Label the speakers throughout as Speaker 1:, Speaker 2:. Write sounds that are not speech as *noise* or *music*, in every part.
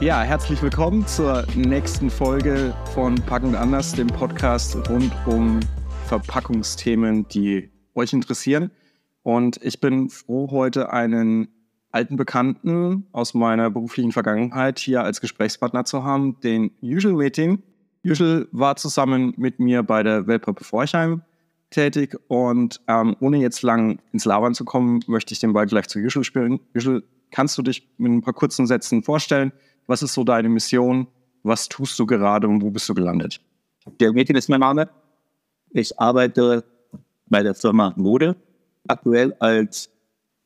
Speaker 1: Ja, herzlich willkommen zur nächsten Folge von Packend anders, dem Podcast rund um Verpackungsthemen, die euch interessieren. Und ich bin froh, heute einen alten Bekannten aus meiner beruflichen Vergangenheit hier als Gesprächspartner zu haben, den Usual Meeting. Usual war zusammen mit mir bei der Weltpappe Forchheim tätig und ähm, ohne jetzt lang ins Labern zu kommen, möchte ich den Ball gleich zu Usual spielen. Usual, kannst du dich mit ein paar kurzen Sätzen vorstellen? Was ist so deine Mission? Was tust du gerade und wo bist du gelandet?
Speaker 2: Der Metin ist mein Name. Ich arbeite bei der Firma Mode, aktuell als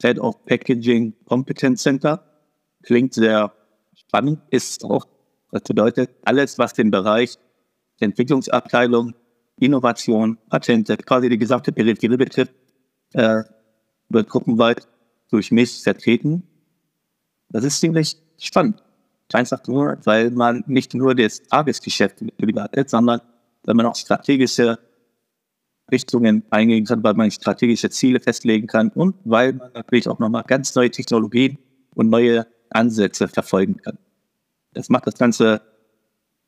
Speaker 2: Head of Packaging Competence Center. Klingt sehr spannend, ist auch, das bedeutet alles, was den Bereich Entwicklungsabteilung, Innovation, Patente, quasi die gesamte Peripherie betrifft, äh, wird gruppenweit durch mich vertreten. Das ist ziemlich spannend. Nur, weil man nicht nur das Tagesgeschäft hat, sondern weil man auch strategische Richtungen eingehen kann, weil man strategische Ziele festlegen kann und weil man natürlich auch nochmal ganz neue Technologien und neue Ansätze verfolgen kann. Das macht das Ganze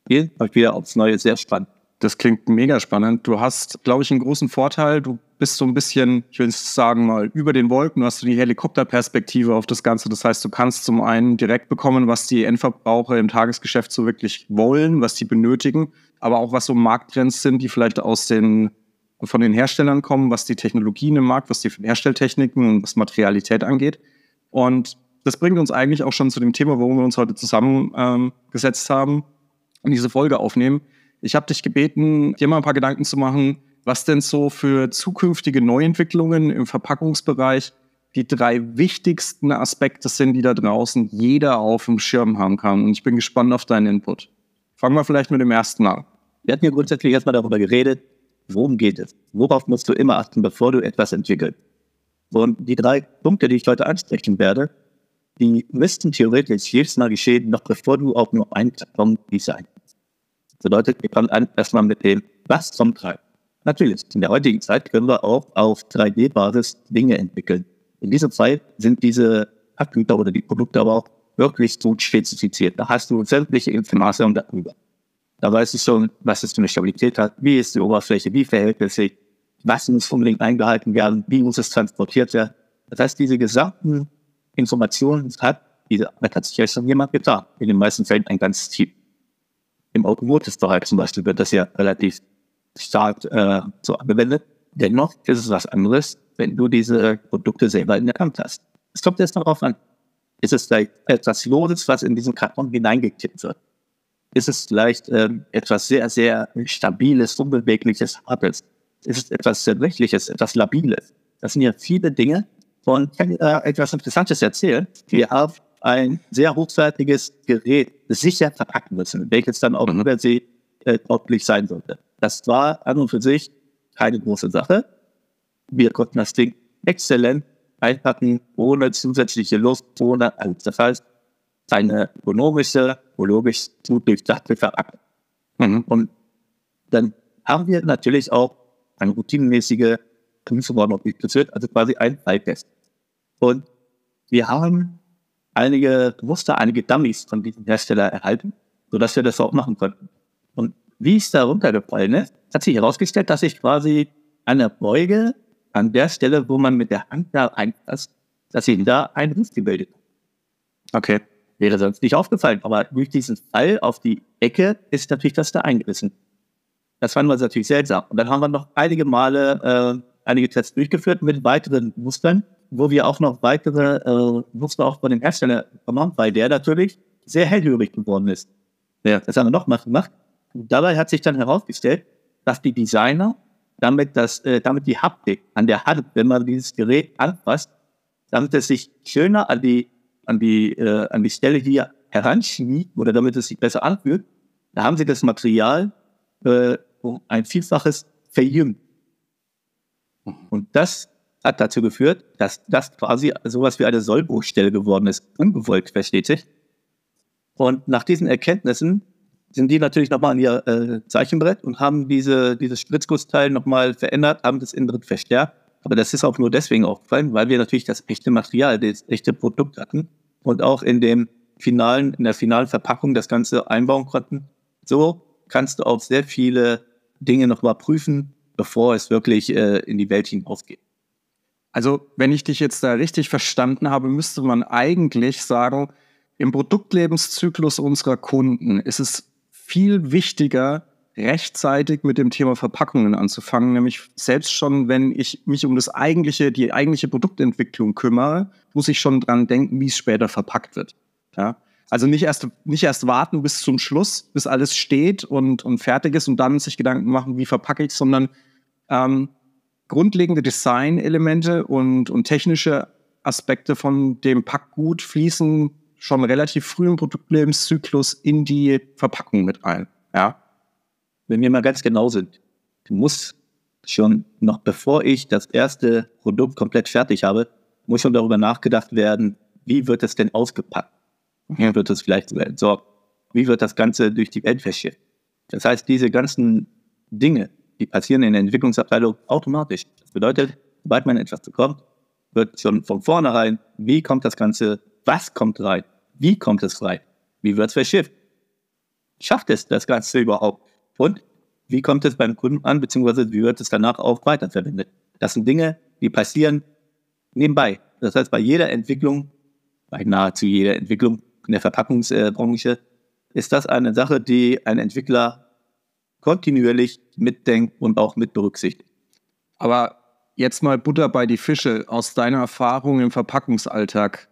Speaker 2: hier wieder aufs Neue sehr spannend.
Speaker 1: Das klingt mega spannend. Du hast, glaube ich, einen großen Vorteil. Du bist so ein bisschen, ich will sagen mal, über den Wolken. Du hast so die Helikopterperspektive auf das Ganze. Das heißt, du kannst zum einen direkt bekommen, was die Endverbraucher im Tagesgeschäft so wirklich wollen, was die benötigen, aber auch was so Markttrends sind, die vielleicht aus den von den Herstellern kommen, was die Technologien im Markt, was die Herstelltechniken und was Materialität angeht. Und das bringt uns eigentlich auch schon zu dem Thema, warum wir uns heute zusammengesetzt ähm, haben und diese Folge aufnehmen. Ich habe dich gebeten, dir mal ein paar Gedanken zu machen, was denn so für zukünftige Neuentwicklungen im Verpackungsbereich die drei wichtigsten Aspekte sind, die da draußen jeder auf dem Schirm haben kann. Und ich bin gespannt auf deinen Input. Fangen wir vielleicht mit dem ersten an.
Speaker 2: Wir hatten ja grundsätzlich erstmal darüber geredet, worum geht es? Worauf musst du immer achten, bevor du etwas entwickelst? Und die drei Punkte, die ich heute ansprechen werde, die müssten theoretisch jedes Mal geschehen, noch bevor du auch nur einen Karton design. Das bedeutet, wir fangen an erstmal mit dem, was kommt rein. Natürlich, in der heutigen Zeit können wir auch auf 3D-Basis Dinge entwickeln. In diesem Fall sind diese Packgüter oder die Produkte aber auch wirklich gut spezifiziert. Da hast du sämtliche Informationen darüber. Da weiß ich schon, was es für eine Stabilität hat, wie ist die Oberfläche, wie verhält es sich, was muss unbedingt eingehalten werden, wie muss es transportiert werden. Das heißt, diese gesamten Informationen hat, diese hat sich ja schon jemand getan. In den meisten Fällen ein ganzes Team. Im Automotive-Bereich zum Beispiel wird das ja relativ stark äh, so angewendet. Dennoch ist es was anderes, wenn du diese Produkte selber in der Hand hast. Es kommt jetzt darauf an, ist es vielleicht etwas Loses, was in diesen Karton hineingekippt wird? ist es vielleicht ähm, etwas sehr, sehr Stabiles, Unbewegliches, Hartes? Ist es etwas Zerbrechliches, etwas Labiles? Das sind ja viele Dinge. Und ich kann äh, etwas Interessantes erzählen. Wir haben ein sehr hochwertiges Gerät sicher verpacken müssen, welches dann auch über See äh, tauglich sein sollte. Das war an und für sich keine große Sache. Wir konnten das Ding exzellent einpacken, ohne zusätzliche Luft, ohne alles. Das heißt, eine ökonomische, ökologisch gut durchdachte Verpackung. Mhm. Und dann haben wir natürlich auch eine routinemäßige Prüfung noch durchgeführt, also quasi ein Falltest. Und wir haben einige Muster, einige Dummies von diesem Hersteller erhalten, sodass wir das auch machen konnten. Und wie es da runtergefallen ist, hat sich herausgestellt, dass ich quasi der Beuge, an der Stelle, wo man mit der Hand da einpasst, dass sich da ein Riss gebildet hat. Okay. Wäre sonst nicht aufgefallen. Aber durch diesen Fall auf die Ecke ist natürlich das da eingerissen. Das fanden wir natürlich seltsam. Und dann haben wir noch einige Male äh, einige Tests durchgeführt mit weiteren Mustern, wo wir auch noch weitere äh, Muster auch von dem Hersteller bekommen weil der natürlich sehr hellhörig geworden ist. Ja, das haben wir noch mal gemacht. Und dabei hat sich dann herausgestellt, dass die Designer damit, das, äh, damit die Haptik an der Hand, wenn man dieses Gerät anfasst, damit es sich schöner an die an die, äh, an die Stelle hier heranschmiegt oder damit es sich besser anfühlt, da haben sie das Material äh, um ein Vielfaches verjüngt. Und das hat dazu geführt, dass das quasi sowas wie eine Sollbruchstelle geworden ist, ungewollt, versteht sich. Und nach diesen Erkenntnissen sind die natürlich nochmal an ihr äh, Zeichenbrett und haben diese, dieses Spritzgussteil nochmal verändert, haben das innen drin verstärkt aber das ist auch nur deswegen aufgefallen, weil wir natürlich das echte Material, das echte Produkt hatten und auch in dem finalen, in der finalen Verpackung das Ganze einbauen konnten. So kannst du auch sehr viele Dinge nochmal prüfen, bevor es wirklich äh, in die Welt hinausgeht.
Speaker 1: Also, wenn ich dich jetzt da richtig verstanden habe, müsste man eigentlich sagen, im Produktlebenszyklus unserer Kunden ist es viel wichtiger, rechtzeitig mit dem Thema Verpackungen anzufangen, nämlich selbst schon, wenn ich mich um das eigentliche, die eigentliche Produktentwicklung kümmere, muss ich schon dran denken, wie es später verpackt wird. Ja? Also nicht erst, nicht erst warten bis zum Schluss, bis alles steht und, und fertig ist und dann sich Gedanken machen, wie verpacke ich, sondern ähm, grundlegende Design-Elemente und, und technische Aspekte von dem Packgut fließen schon relativ früh im Produktlebenszyklus in die Verpackung mit ein. Ja?
Speaker 2: wenn wir mal ganz genau sind, muss schon noch bevor ich das erste Produkt komplett fertig habe, muss schon darüber nachgedacht werden, wie wird es denn ausgepackt? Wie wird es vielleicht sogar entsorgt? Wie wird das Ganze durch die Welt verschifft? Das heißt, diese ganzen Dinge, die passieren in der Entwicklungsabteilung automatisch. Das bedeutet, sobald man etwas bekommt, wird schon von vornherein, wie kommt das Ganze, was kommt rein, wie kommt es rein, wie wird es verschifft? Schafft es das Ganze überhaupt? Und wie kommt es beim Kunden an, beziehungsweise wie wird es danach auch weiterverwendet? Das sind Dinge, die passieren nebenbei. Das heißt, bei jeder Entwicklung, bei nahezu jeder Entwicklung in der Verpackungsbranche, ist das eine Sache, die ein Entwickler kontinuierlich mitdenkt und auch mit berücksichtigt.
Speaker 1: Aber jetzt mal Butter bei die Fische. Aus deiner Erfahrung im Verpackungsalltag,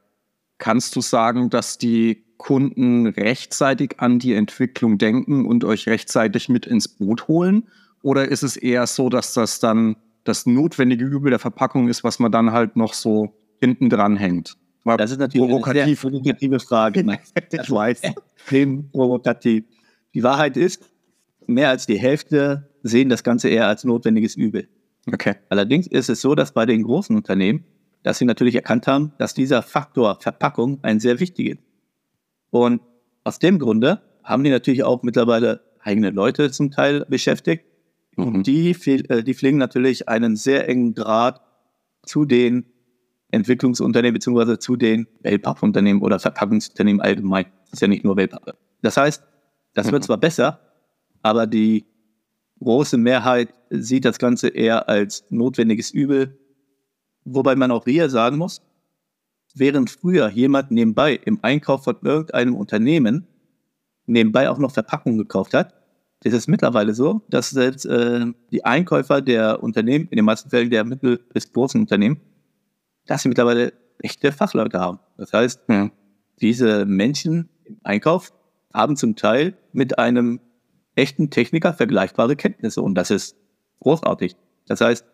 Speaker 1: kannst du sagen, dass die Kunden rechtzeitig an die Entwicklung denken und euch rechtzeitig mit ins Boot holen? Oder ist es eher so, dass das dann das notwendige Übel der Verpackung ist, was man dann halt noch so hinten dran hängt?
Speaker 2: War das ist natürlich provokativ. eine sehr provokative Frage. *laughs* ich weiß. Extrem provokativ. Die Wahrheit ist, mehr als die Hälfte sehen das Ganze eher als notwendiges Übel. Okay. Allerdings ist es so, dass bei den großen Unternehmen, dass sie natürlich erkannt haben, dass dieser Faktor Verpackung ein sehr wichtiger ist. Und aus dem Grunde haben die natürlich auch mittlerweile eigene Leute zum Teil beschäftigt. Mhm. Und die, äh, die pflegen natürlich einen sehr engen Draht zu den Entwicklungsunternehmen beziehungsweise zu den Wellpappunternehmen oder Verpackungsunternehmen allgemein. Das ist ja nicht nur Wellpappe. Das heißt, das wird zwar besser, aber die große Mehrheit sieht das Ganze eher als notwendiges Übel. Wobei man auch hier sagen muss, während früher jemand nebenbei im Einkauf von irgendeinem Unternehmen nebenbei auch noch Verpackungen gekauft hat, ist es mittlerweile so, dass selbst äh, die Einkäufer der Unternehmen, in den meisten Fällen der mittel- bis großen Unternehmen, dass sie mittlerweile echte Fachleute haben. Das heißt, diese Menschen im Einkauf haben zum Teil mit einem echten Techniker vergleichbare Kenntnisse und das ist großartig. Das heißt,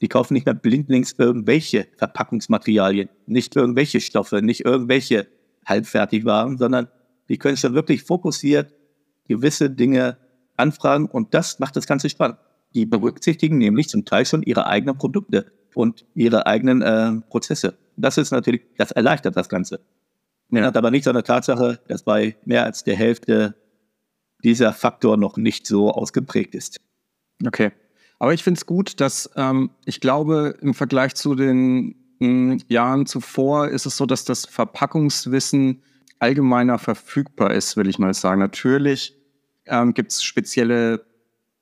Speaker 2: die kaufen nicht mehr blindlings irgendwelche Verpackungsmaterialien, nicht irgendwelche Stoffe, nicht irgendwelche Halbfertigwaren, sondern die können schon wirklich fokussiert gewisse Dinge anfragen und das macht das Ganze spannend. Die berücksichtigen nämlich zum Teil schon ihre eigenen Produkte und ihre eigenen äh, Prozesse. Das ist natürlich, das erleichtert das Ganze. Ja. Hat aber nichts an der Tatsache, dass bei mehr als der Hälfte dieser Faktor noch nicht so ausgeprägt ist.
Speaker 1: Okay. Aber ich finde es gut, dass ähm, ich glaube, im Vergleich zu den mh, hm, Jahren zuvor ist es so, dass das Verpackungswissen allgemeiner verfügbar ist, will ich mal sagen. Natürlich ähm, gibt es spezielle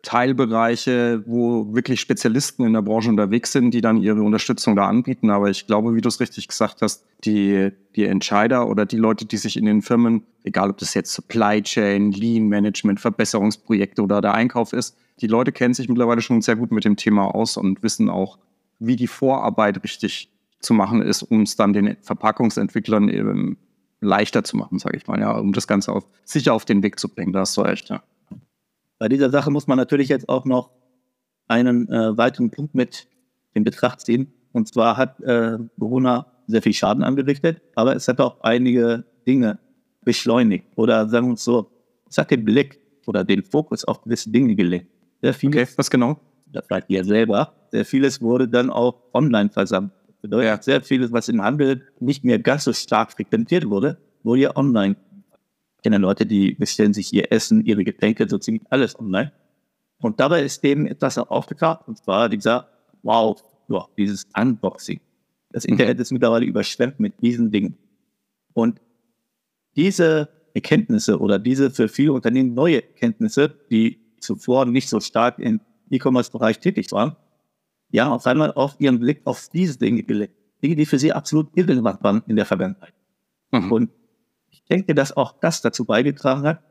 Speaker 1: Teilbereiche, wo wirklich Spezialisten in der Branche unterwegs sind, die dann ihre Unterstützung da anbieten. Aber ich glaube, wie du es richtig gesagt hast, die, die Entscheider oder die Leute, die sich in den Firmen, egal ob das jetzt Supply Chain, Lean Management, Verbesserungsprojekte oder der Einkauf ist, die Leute kennen sich mittlerweile schon sehr gut mit dem Thema aus und wissen auch, wie die Vorarbeit richtig zu machen ist, um es dann den Verpackungsentwicklern eben leichter zu machen, sage ich mal, ja, um das Ganze auf, sicher auf den Weg zu bringen. Da hast du recht, ja.
Speaker 2: Bei dieser Sache muss man natürlich jetzt auch noch einen äh, weiteren Punkt mit in Betracht ziehen. Und zwar hat äh, Corona sehr viel Schaden angerichtet, aber es hat auch einige Dinge beschleunigt oder sagen wir uns so, es hat den Blick oder den Fokus auf gewisse Dinge gelegt.
Speaker 1: Sehr vieles, okay, was genau?
Speaker 2: Das bleibt ihr selber. Sehr vieles wurde dann auch online versammelt. Bedeutet, ja. sehr vieles, was im Handel nicht mehr ganz so stark frequentiert wurde, wurde ja online. Ich kenne Leute, die bestellen sich ihr Essen, ihre Getränke, so ziemlich alles online. Und dabei ist dem etwas aufgetaucht, und zwar dieser, wow, ja, dieses Unboxing. Das Internet ist mittlerweile überschwemmt mit diesen Dingen. Und diese Erkenntnisse oder diese für viele Unternehmen neue Erkenntnisse, die zuvor nicht so stark im E-Commerce-Bereich tätig waren, ja, auf einmal auf ihren Blick auf diese Dinge gelegt. Dinge, die für sie absolut irrelevant waren in der Vergangenheit. Mhm. Und ich denke, dass auch das dazu beigetragen hat,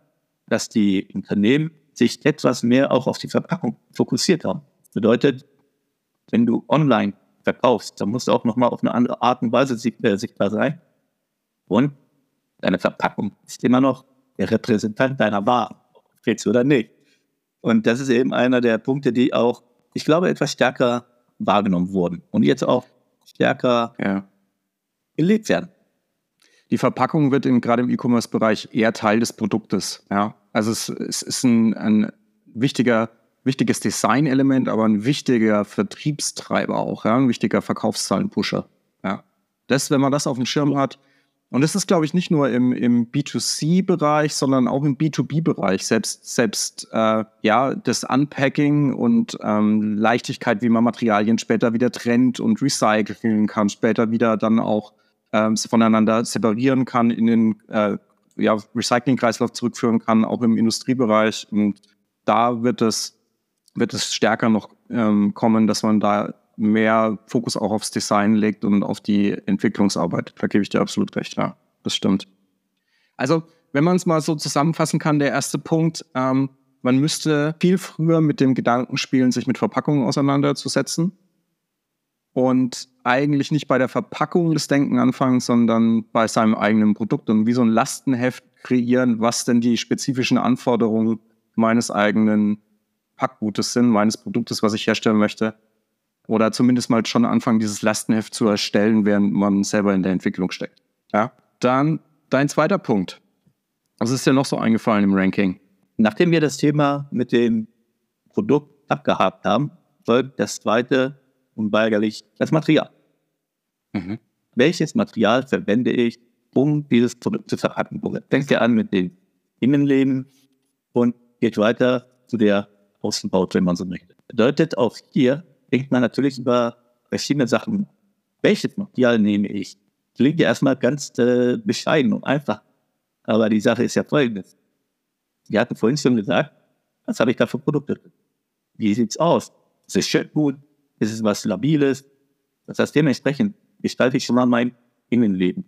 Speaker 2: dass die Unternehmen sich etwas mehr auch auf die Verpackung fokussiert haben. Das bedeutet, wenn du online verkaufst, dann musst du auch nochmal auf eine andere Art und Weise äh, sichtbar sein. Und deine Verpackung ist immer noch der Repräsentant deiner Ware, willst du oder nicht. Und das ist eben einer der Punkte, die auch, ich glaube, etwas stärker wahrgenommen wurden und jetzt auch stärker ja. gelebt werden.
Speaker 1: Die Verpackung wird in, gerade im E-Commerce-Bereich eher Teil des Produktes. Ja? Also es, es ist ein, ein wichtiger, wichtiges Designelement, aber ein wichtiger Vertriebstreiber auch, ja? ein wichtiger Verkaufszahlenpusher. Ja? Das, wenn man das auf dem Schirm hat, und das ist, glaube ich, nicht nur im, im B2C-Bereich, sondern auch im B2B-Bereich. Selbst, selbst äh, ja, das Unpacking und ähm, Leichtigkeit, wie man Materialien später wieder trennt und recyceln kann, später wieder dann auch ähm, voneinander separieren kann, in den äh, ja, Recycling-Kreislauf zurückführen kann, auch im Industriebereich. Und da wird es, wird es stärker noch ähm, kommen, dass man da mehr Fokus auch aufs Design legt und auf die Entwicklungsarbeit. Da gebe ich dir absolut recht, ja, das stimmt. Also, wenn man es mal so zusammenfassen kann, der erste Punkt, ähm, man müsste viel früher mit dem Gedanken spielen, sich mit Verpackungen auseinanderzusetzen und eigentlich nicht bei der Verpackung des Denken anfangen, sondern bei seinem eigenen Produkt und wie so ein Lastenheft kreieren, was denn die spezifischen Anforderungen meines eigenen Packgutes sind, meines Produktes, was ich herstellen möchte oder zumindest mal schon anfangen, dieses Lastenheft zu erstellen, während man selber in der Entwicklung steckt. Ja. Dann dein zweiter Punkt. Was ist dir noch so eingefallen im Ranking?
Speaker 2: Nachdem wir das Thema mit dem Produkt abgehakt haben, folgt das zweite unweigerlich das Material. Mhm. Welches Material verwende ich, um dieses Produkt zu verpacken? Fängt ja an mit dem Innenleben und geht weiter zu der Außenbaut, wenn man so möchte. Bedeutet auch hier, denkt man natürlich über verschiedene Sachen. Welches Material nehme ich? Klingt ja erstmal ganz äh, bescheiden und einfach. Aber die Sache ist ja folgendes. Wir hatten vorhin schon gesagt, was habe ich da für Produkte? Wie sieht's aus? Ist es schön gut? Ist es was Labiles? Das heißt, dementsprechend gestalte ich schon mal mein Innenleben.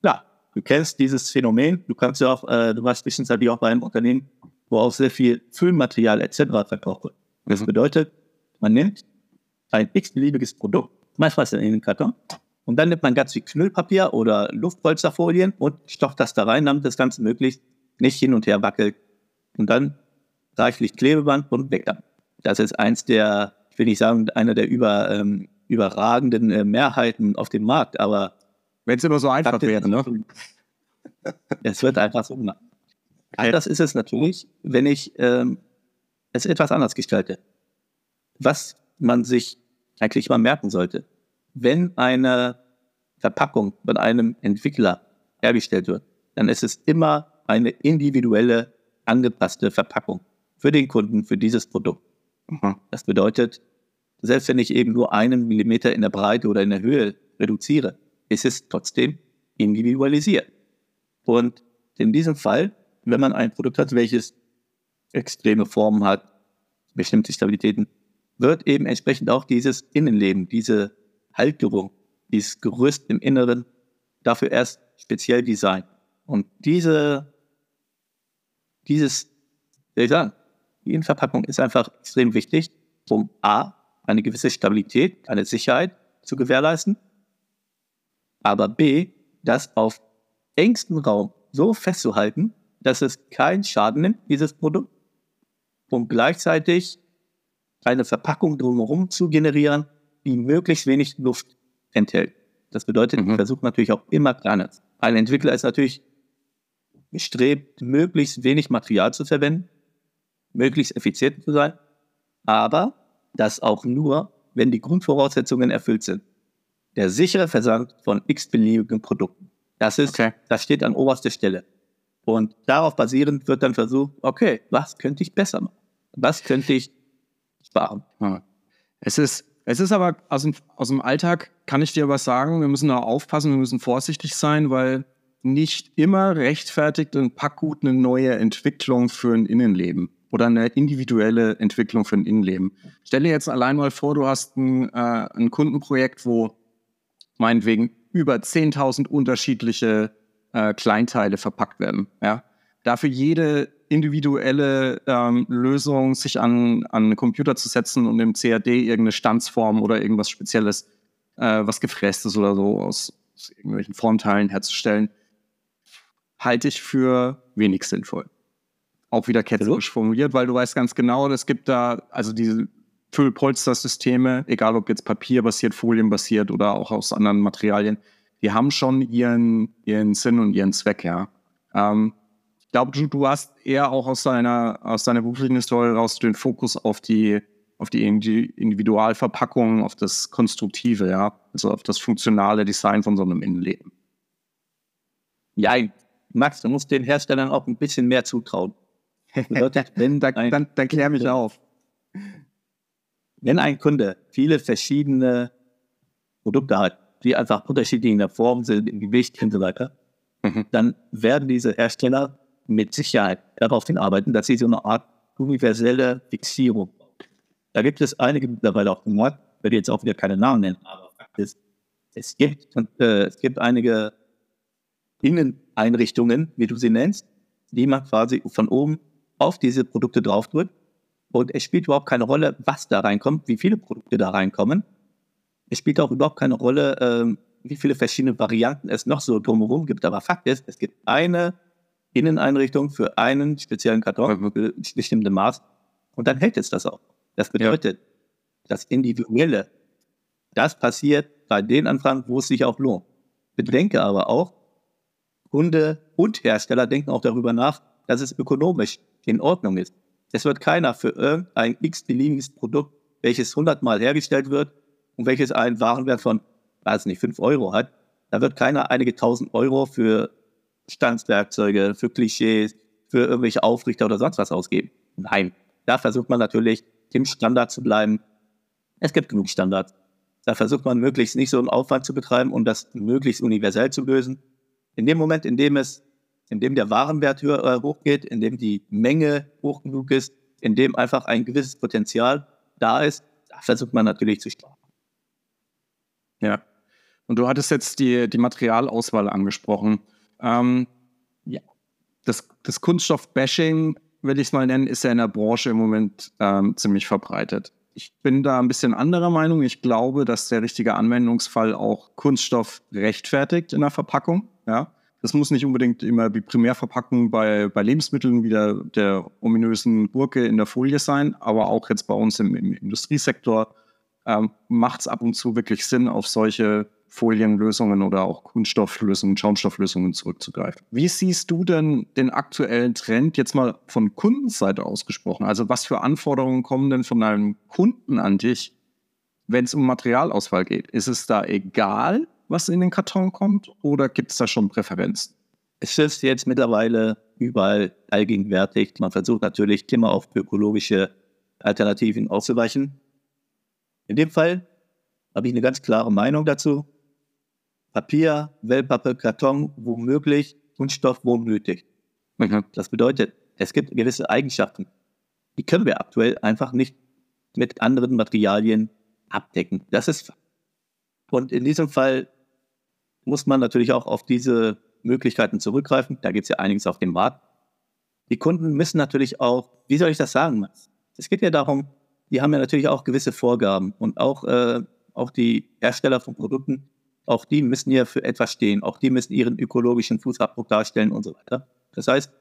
Speaker 2: Klar, du kennst dieses Phänomen. Du kannst ja auch, äh, du warst zwischenzeitlich auch bei einem Unternehmen, wo auch sehr viel Füllmaterial etc. verkauft wird. Das mhm. bedeutet, man nimmt ein x-beliebiges Produkt, meistens in den Karton. Und dann nimmt man ganz viel Knüllpapier oder Luftpolsterfolien und stopft das da rein, damit das Ganze möglichst nicht hin und her wackelt. Und dann reichlich Klebeband und weg dann. Das ist eins der, ich will nicht sagen, einer der über, ähm, überragenden äh, Mehrheiten auf dem Markt, aber.
Speaker 1: Wenn es immer so einfach wäre, ne? *laughs*
Speaker 2: Es wird einfach so gemacht. Anders ist es natürlich, wenn ich ähm, es etwas anders gestalte. Was man sich eigentlich mal merken sollte. Wenn eine Verpackung von einem Entwickler hergestellt wird, dann ist es immer eine individuelle, angepasste Verpackung für den Kunden, für dieses Produkt. Mhm. Das bedeutet, selbst wenn ich eben nur einen Millimeter in der Breite oder in der Höhe reduziere, ist es trotzdem individualisiert. Und in diesem Fall, wenn man ein Produkt hat, welches extreme Formen hat, bestimmte Stabilitäten, wird eben entsprechend auch dieses Innenleben, diese Halterung, dieses Gerüst im Inneren dafür erst speziell designt. Und diese, dieses, wie ich sagen, die Innenverpackung ist einfach extrem wichtig, um A, eine gewisse Stabilität, eine Sicherheit zu gewährleisten, aber B, das auf engstem Raum so festzuhalten, dass es keinen Schaden nimmt, dieses Produkt, und gleichzeitig eine Verpackung drumherum zu generieren, die möglichst wenig Luft enthält. Das bedeutet, mhm. ich versuche natürlich auch immer Planet. Ein Entwickler ist natürlich bestrebt, möglichst wenig Material zu verwenden, möglichst effizient zu sein, aber das auch nur, wenn die Grundvoraussetzungen erfüllt sind. Der sichere Versand von x-beliebigen Produkten. Das ist, okay. das steht an oberster Stelle. Und darauf basierend wird dann versucht, okay, was könnte ich besser machen? Was könnte ich sparen.
Speaker 1: Es ist, es ist aber aus dem, aus dem Alltag, kann ich dir was sagen, wir müssen da aufpassen, wir müssen vorsichtig sein, weil nicht immer rechtfertigt ein Packgut eine neue Entwicklung für ein Innenleben oder eine individuelle Entwicklung für ein Innenleben. Stell dir jetzt allein mal vor, du hast ein, äh, ein Kundenprojekt, wo meinetwegen über 10.000 unterschiedliche äh, Kleinteile verpackt werden. Ja? Dafür jede individuelle ähm, Lösung, sich an, an einen Computer zu setzen und im CAD irgendeine Stanzform oder irgendwas Spezielles, äh, was gefrästes oder so aus, aus irgendwelchen Formteilen herzustellen, halte ich für wenig sinnvoll. Auch wieder ketzerisch formuliert, weil du weißt ganz genau, es gibt da also diese Füllpolster-Systeme, egal ob jetzt papierbasiert, folienbasiert oder auch aus anderen Materialien, die haben schon ihren, ihren Sinn und ihren Zweck, ja. Ähm, ich glaube, du, du hast eher auch aus deiner, aus deiner beruflichen Historie raus den Fokus auf die, auf die Individualverpackung, auf das Konstruktive, ja, also auf das funktionale Design von so einem Innenleben.
Speaker 2: Ja, Max, du musst den Herstellern auch ein bisschen mehr zutrauen. *laughs*
Speaker 1: dann, dann, dann klär mich auf.
Speaker 2: Wenn ein Kunde viele verschiedene Produkte hat, die einfach unterschiedlich in der Form sind, im Gewicht und so weiter, mhm. dann werden diese Hersteller mit Sicherheit darauf hinarbeiten, dass sie so eine Art universelle Fixierung bauen. Da gibt es einige mittlerweile auch im Markt, werde jetzt auch wieder keine Namen nennen, aber ist, es gibt, und, äh, es gibt einige Inneneinrichtungen, wie du sie nennst, die man quasi von oben auf diese Produkte draufdrückt. Und es spielt überhaupt keine Rolle, was da reinkommt, wie viele Produkte da reinkommen. Es spielt auch überhaupt keine Rolle, äh, wie viele verschiedene Varianten es noch so drumherum gibt. Aber Fakt ist, es gibt eine Inneneinrichtung für einen speziellen Karton, für bestimmte Maß. Und dann hält es das auch. Das bedeutet, ja. das Individuelle, das passiert bei den Anfragen, wo es sich auch lohnt. Bedenke aber auch, Kunde und Hersteller denken auch darüber nach, dass es ökonomisch in Ordnung ist. Es wird keiner für irgendein x-beliebiges Produkt, welches hundertmal hergestellt wird und welches einen Warenwert von, weiß nicht, fünf Euro hat, da wird keiner einige tausend Euro für Standswerkzeuge, für Klischees, für irgendwelche Aufrichter oder sonst was ausgeben. Nein, da versucht man natürlich, im Standard zu bleiben. Es gibt genug Standards. Da versucht man möglichst nicht so einen Aufwand zu betreiben und das möglichst universell zu lösen. In dem Moment, in dem es, in dem der Warenwert höher, äh, hochgeht, in dem die Menge hoch genug ist, in dem einfach ein gewisses Potenzial da ist, da versucht man natürlich zu sparen.
Speaker 1: Ja. Und du hattest jetzt die, die Materialauswahl angesprochen. Ähm, ja. Das, das Kunststoff-Bashing, will ich es mal nennen, ist ja in der Branche im Moment ähm, ziemlich verbreitet. Ich bin da ein bisschen anderer Meinung. Ich glaube, dass der richtige Anwendungsfall auch Kunststoff rechtfertigt in der Verpackung. Ja. Das muss nicht unbedingt immer die Primärverpackung bei, bei Lebensmitteln wie der, der ominösen Gurke in der Folie sein, aber auch jetzt bei uns im, im Industriesektor ähm, macht es ab und zu wirklich Sinn, auf solche Folienlösungen oder auch Kunststofflösungen, Schaumstofflösungen zurückzugreifen. Wie siehst du denn den aktuellen Trend jetzt mal von Kundenseite ausgesprochen? Also was für Anforderungen kommen denn von einem Kunden an dich, wenn es um Materialauswahl geht? Ist es da egal, was in den Karton kommt oder gibt es da schon Präferenzen?
Speaker 2: Es ist jetzt mittlerweile überall allgegenwärtig. Man versucht natürlich immer auf ökologische Alternativen auszuweichen. In dem Fall habe ich eine ganz klare Meinung dazu. Papier, Wellpappe, Karton, womöglich, Kunststoff, wo nötig. Mhm. Das bedeutet, es gibt gewisse Eigenschaften, die können wir aktuell einfach nicht mit anderen Materialien abdecken. Das ist und in diesem Fall muss man natürlich auch auf diese Möglichkeiten zurückgreifen. Da gibt es ja einiges auf dem Markt. Die Kunden müssen natürlich auch, wie soll ich das sagen? Es geht ja darum, die haben ja natürlich auch gewisse Vorgaben und auch, äh, auch die Hersteller von Produkten auch die müssen ja für etwas stehen. Auch die müssen ihren ökologischen Fußabdruck darstellen und so weiter. Das heißt,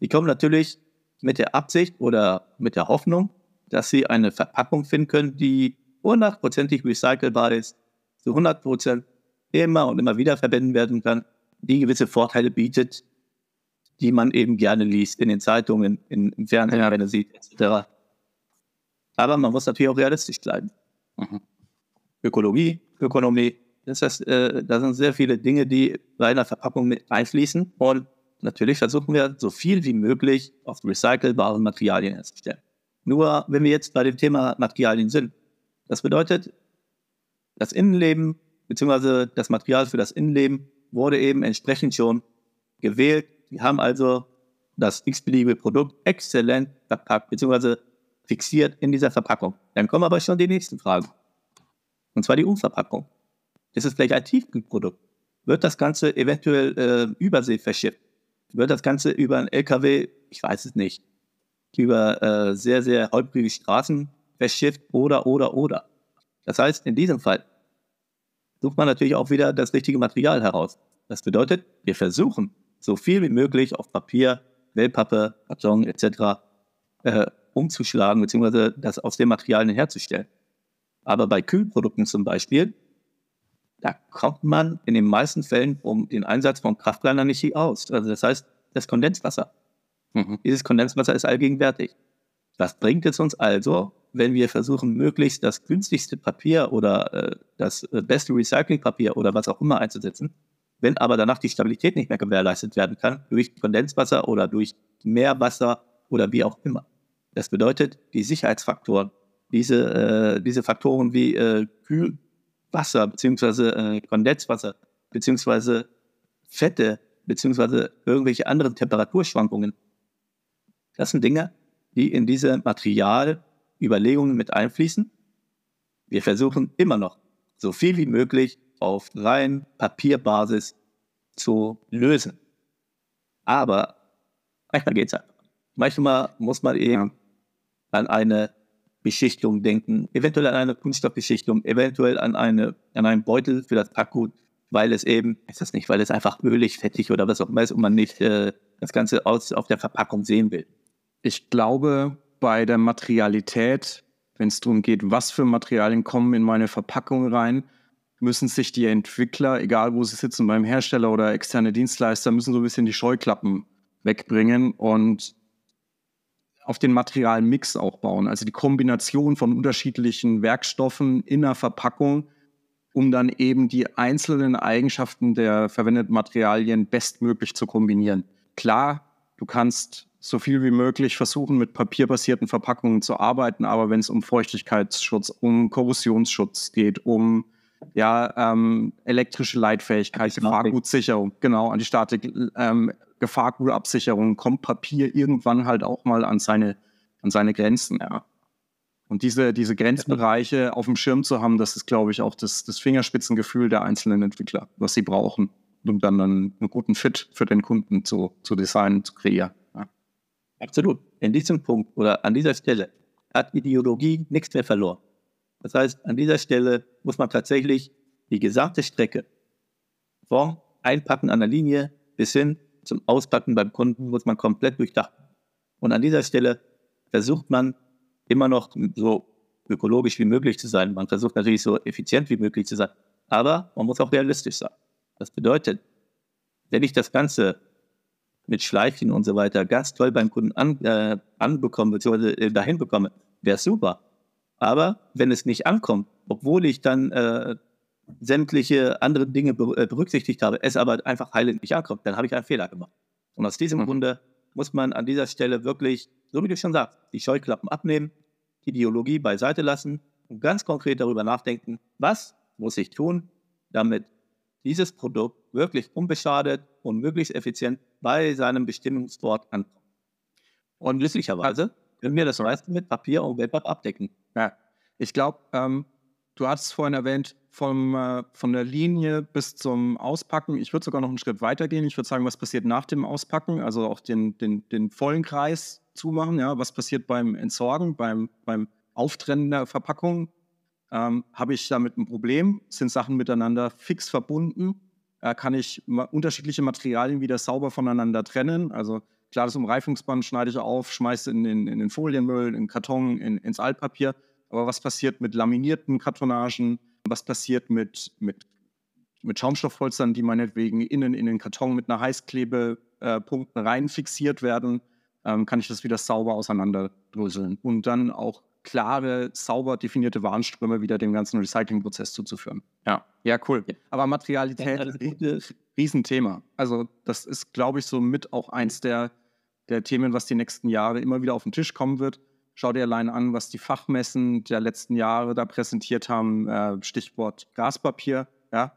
Speaker 2: die kommen natürlich mit der Absicht oder mit der Hoffnung, dass sie eine Verpackung finden können, die hundertprozentig recycelbar ist, zu 100 Prozent immer und immer wieder verwenden werden kann, die gewisse Vorteile bietet, die man eben gerne liest in den Zeitungen, in, im Fernsehen, ja. wenn er sieht, etc. Aber man muss natürlich auch realistisch bleiben. Mhm. Ökologie, Ökonomie, das heißt, äh, da sind sehr viele Dinge, die bei einer Verpackung mit einfließen. Und natürlich versuchen wir, so viel wie möglich auf recycelbare Materialien herzustellen. Nur wenn wir jetzt bei dem Thema Materialien sind, das bedeutet, das Innenleben bzw. das Material für das Innenleben wurde eben entsprechend schon gewählt. Die haben also das x-beliebige Produkt exzellent verpackt, beziehungsweise fixiert in dieser Verpackung. Dann kommen aber schon die nächsten Fragen. Und zwar die Umverpackung. Ist es vielleicht ein Tiefkühlprodukt? Wird das Ganze eventuell äh, übersee verschifft? Wird das Ganze über ein LKW, ich weiß es nicht, über äh, sehr, sehr holprige Straßen verschifft oder, oder, oder? Das heißt, in diesem Fall sucht man natürlich auch wieder das richtige Material heraus. Das bedeutet, wir versuchen, so viel wie möglich auf Papier, Wellpappe, Karton etc. Äh, umzuschlagen, beziehungsweise das aus den Materialien herzustellen. Aber bei Kühlprodukten zum Beispiel, da kommt man in den meisten Fällen um den Einsatz von Kraftplaner nicht aus. Also das heißt, das Kondenswasser. Mhm. Dieses Kondenswasser ist allgegenwärtig. Was bringt es uns also, wenn wir versuchen, möglichst das günstigste Papier oder äh, das äh, beste Recyclingpapier oder was auch immer einzusetzen, wenn aber danach die Stabilität nicht mehr gewährleistet werden kann, durch Kondenswasser oder durch Meerwasser oder wie auch immer. Das bedeutet, die Sicherheitsfaktoren, diese, äh, diese Faktoren wie äh, Kühlwasser bzw. Äh, Kondenswasser bzw. Fette bzw. irgendwelche anderen Temperaturschwankungen, das sind Dinge, die in diese Materialüberlegungen mit einfließen. Wir versuchen immer noch so viel wie möglich auf rein Papierbasis zu lösen. Aber manchmal geht es einfach. Manchmal muss man eben an eine Beschichtung denken, eventuell an eine Kunststoffbeschichtung, eventuell an, eine, an einen Beutel für das Packgut, weil es eben, ist das nicht, weil es einfach ölig, fettig oder was auch immer ist und man nicht äh, das Ganze aus, auf der Verpackung sehen will.
Speaker 1: Ich glaube, bei der Materialität, wenn es darum geht, was für Materialien kommen in meine Verpackung rein, müssen sich die Entwickler, egal wo sie sitzen, beim Hersteller oder externe Dienstleister, müssen so ein bisschen die Scheuklappen wegbringen und auf den Materialmix auch bauen. Also die Kombination von unterschiedlichen Werkstoffen in einer Verpackung, um dann eben die einzelnen Eigenschaften der verwendeten Materialien bestmöglich zu kombinieren. Klar, du kannst so viel wie möglich versuchen, mit papierbasierten Verpackungen zu arbeiten, aber wenn es um Feuchtigkeitsschutz, um Korrosionsschutz geht, um ja, ähm, elektrische Leitfähigkeit, Gefahrgutsicherung, genau, an die Statik, ähm, Gefahrgutabsicherung kommt Papier irgendwann halt auch mal an seine, an seine Grenzen, ja. Und diese, diese Grenzbereiche auf dem Schirm zu haben, das ist, glaube ich, auch das, das Fingerspitzengefühl der einzelnen Entwickler, was sie brauchen, um dann, dann einen guten Fit für den Kunden zu, zu designen, zu kreieren.
Speaker 2: Absolut. In diesem Punkt oder an dieser Stelle hat Ideologie nichts mehr verloren. Das heißt, an dieser Stelle muss man tatsächlich die gesamte Strecke vom Einpacken an der Linie bis hin zum Auspacken beim Kunden muss man komplett durchdachen. Und an dieser Stelle versucht man immer noch so ökologisch wie möglich zu sein. Man versucht natürlich so effizient wie möglich zu sein. Aber man muss auch realistisch sein. Das bedeutet, wenn ich das Ganze mit Schleifchen und so weiter ganz toll beim Kunden an, äh, anbekomme, beziehungsweise äh, dahin bekomme, wäre super. Aber wenn es nicht ankommt, obwohl ich dann äh, sämtliche andere Dinge äh, berücksichtigt habe, es aber einfach heilend nicht ankommt, dann habe ich einen Fehler gemacht. Und aus diesem mhm. Grunde muss man an dieser Stelle wirklich, so wie du schon sagst, die Scheuklappen abnehmen, die Ideologie beiseite lassen und ganz konkret darüber nachdenken, was muss ich tun, damit dieses Produkt wirklich unbeschadet und möglichst effizient bei seinem Bestimmungswort ankommt. Und glücklicherweise können wir das meiste mit Papier und Webpapp abdecken.
Speaker 1: Ja, ich glaube, ähm, du hast es vorhin erwähnt, vom, äh, von der Linie bis zum Auspacken. Ich würde sogar noch einen Schritt weiter gehen. Ich würde sagen, was passiert nach dem Auspacken, also auch den, den, den vollen Kreis zumachen. Ja, was passiert beim Entsorgen, beim, beim Auftrennen der Verpackung? Ähm, Habe ich damit ein Problem? Sind Sachen miteinander fix verbunden? Äh, kann ich ma unterschiedliche Materialien wieder sauber voneinander trennen? Also klar, das Umreifungsband schneide ich auf, schmeiße in den, in den Folienmüll, in den Karton, in, ins Altpapier. Aber was passiert mit laminierten Kartonagen? Was passiert mit, mit, mit Schaumstoffholstern, die meinetwegen innen in den Karton mit einer Heißklebepunkten äh, rein fixiert werden? Ähm, kann ich das wieder sauber auseinanderdröseln und dann auch klare, sauber definierte Warnströme wieder dem ganzen Recyclingprozess zuzuführen. Ja, ja, cool. Aber Materialität, ja, Riesenthema. Also das ist, glaube ich, so mit auch eins der, der Themen, was die nächsten Jahre immer wieder auf den Tisch kommen wird. Schau dir allein an, was die Fachmessen der letzten Jahre da präsentiert haben. Äh, Stichwort Gaspapier. Ja,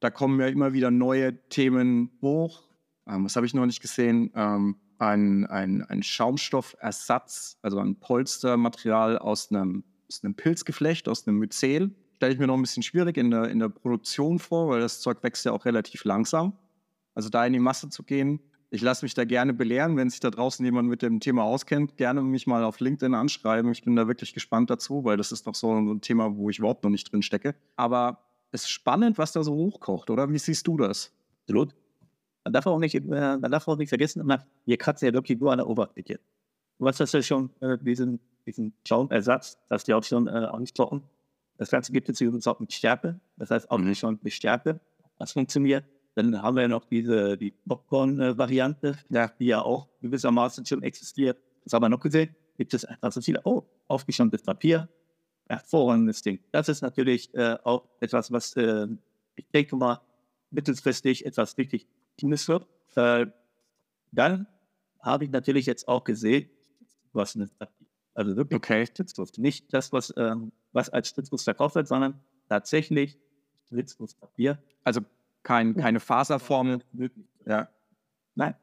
Speaker 1: da kommen ja immer wieder neue Themen hoch. ähm, was habe ich noch nicht gesehen? Ähm, ein, ein, ein Schaumstoffersatz, also ein Polstermaterial aus einem, aus einem Pilzgeflecht, aus einem Myzel. Stelle ich mir noch ein bisschen schwierig in der, in der Produktion vor, weil das Zeug wächst ja auch relativ langsam. Also da in die Masse zu gehen, ich lasse mich da gerne belehren, wenn sich da draußen jemand mit dem Thema auskennt, gerne mich mal auf LinkedIn anschreiben. Ich bin da wirklich gespannt dazu, weil das ist doch so ein Thema, wo ich überhaupt noch nicht drin stecke. Aber es ist spannend, was da so hochkocht, oder? Wie siehst du das?
Speaker 2: Absolut. Man darf auch nicht, äh, man darf auch nicht vergessen, wir kratzen ja wirklich nur an der Oberfläche. Du hast das ja schon, äh, diesen, diesen Schaumersatz, das hast du ja auch schon äh, angesprochen. Das Ganze gibt es übrigens auch mit Stärke. Das heißt auch nicht schon mit Stärke. Das funktioniert. Dann haben wir ja noch diese die Popcorn-Variante, die ja auch gewissermaßen schon existiert. Das haben wir noch gesehen. Gibt es einfach so viele, oh, aufgeschäumtes Papier, hervorragendes Ding. Das ist natürlich äh, auch etwas, was äh, ich denke mal mittelfristig etwas richtig Teams wird. Äh, dann habe ich natürlich jetzt auch gesehen, was eine also wirklich okay. Spritzguss. Nicht das, was, ähm, was als Spritzguss verkauft wird, sondern tatsächlich Spritzgusspapier.
Speaker 1: Also kein, keine Faserform.
Speaker 2: Ja. Nein,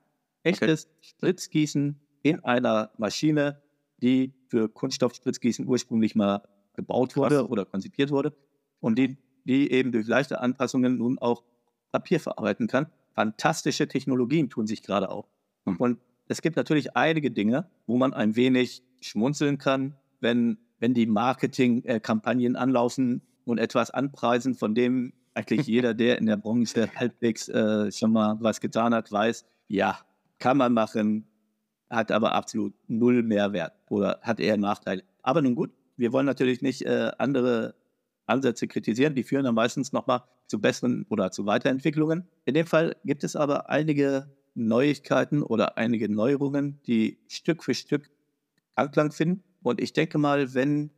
Speaker 2: echtes okay. Spritzgießen in einer Maschine, die für Kunststoffspritzgießen ursprünglich mal gebaut wurde Krass. oder konzipiert wurde und die, die eben durch leichte Anpassungen nun auch Papier verarbeiten kann. Fantastische Technologien tun sich gerade auf. Hm. Und es gibt natürlich einige Dinge, wo man ein wenig schmunzeln kann, wenn, wenn die Marketingkampagnen anlaufen und etwas anpreisen, von dem eigentlich jeder, *laughs* der in der Branche halbwegs äh, schon mal was getan hat, weiß, ja, kann man machen, hat aber absolut null Mehrwert oder hat eher Nachteile. Aber nun gut, wir wollen natürlich nicht äh, andere Ansätze kritisieren, die führen dann meistens nochmal zu besseren oder zu Weiterentwicklungen. In dem Fall gibt es aber einige Neuigkeiten oder einige Neuerungen, die Stück für Stück Anklang finden. Und ich denke mal, wenn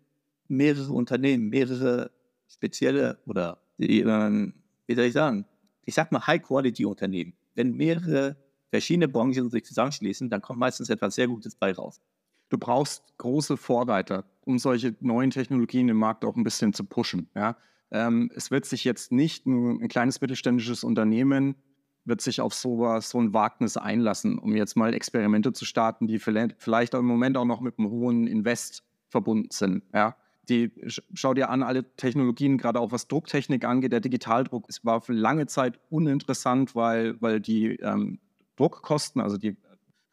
Speaker 2: mehrere Unternehmen, mehrere spezielle oder ähm, wie soll ich sagen, ich sag mal High-Quality-Unternehmen, wenn mehrere verschiedene Branchen sich zusammenschließen, dann kommt meistens etwas sehr Gutes bei raus.
Speaker 1: Du brauchst große Vorreiter, um solche neuen Technologien im Markt auch ein bisschen zu pushen. Ja? Ähm, es wird sich jetzt nicht ein, ein, kleines mittelständisches Unternehmen wird sich auf sowas, so ein Wagnis einlassen, um jetzt mal Experimente zu starten, die vielleicht, vielleicht im Moment auch noch mit einem hohen Invest verbunden sind. Ja? die, schau dir an, alle Technologien, gerade auch was Drucktechnik angeht, der Digitaldruck, es war für lange Zeit uninteressant, weil, weil die ähm, Druckkosten, also die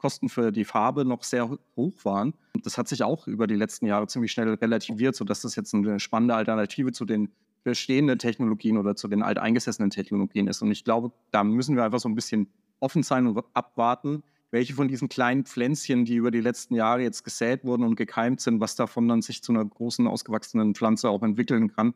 Speaker 1: Kosten für die Farbe noch sehr hoch waren. Das hat sich auch über die letzten Jahre ziemlich schnell relativiert, sodass das jetzt eine spannende Alternative zu den bestehenden Technologien oder zu den alteingesessenen Technologien ist. Und ich glaube, da müssen wir einfach so ein bisschen offen sein und abwarten, welche von diesen kleinen Pflänzchen, die über die letzten Jahre jetzt gesät wurden und gekeimt sind, was davon dann sich zu einer großen, ausgewachsenen Pflanze auch entwickeln kann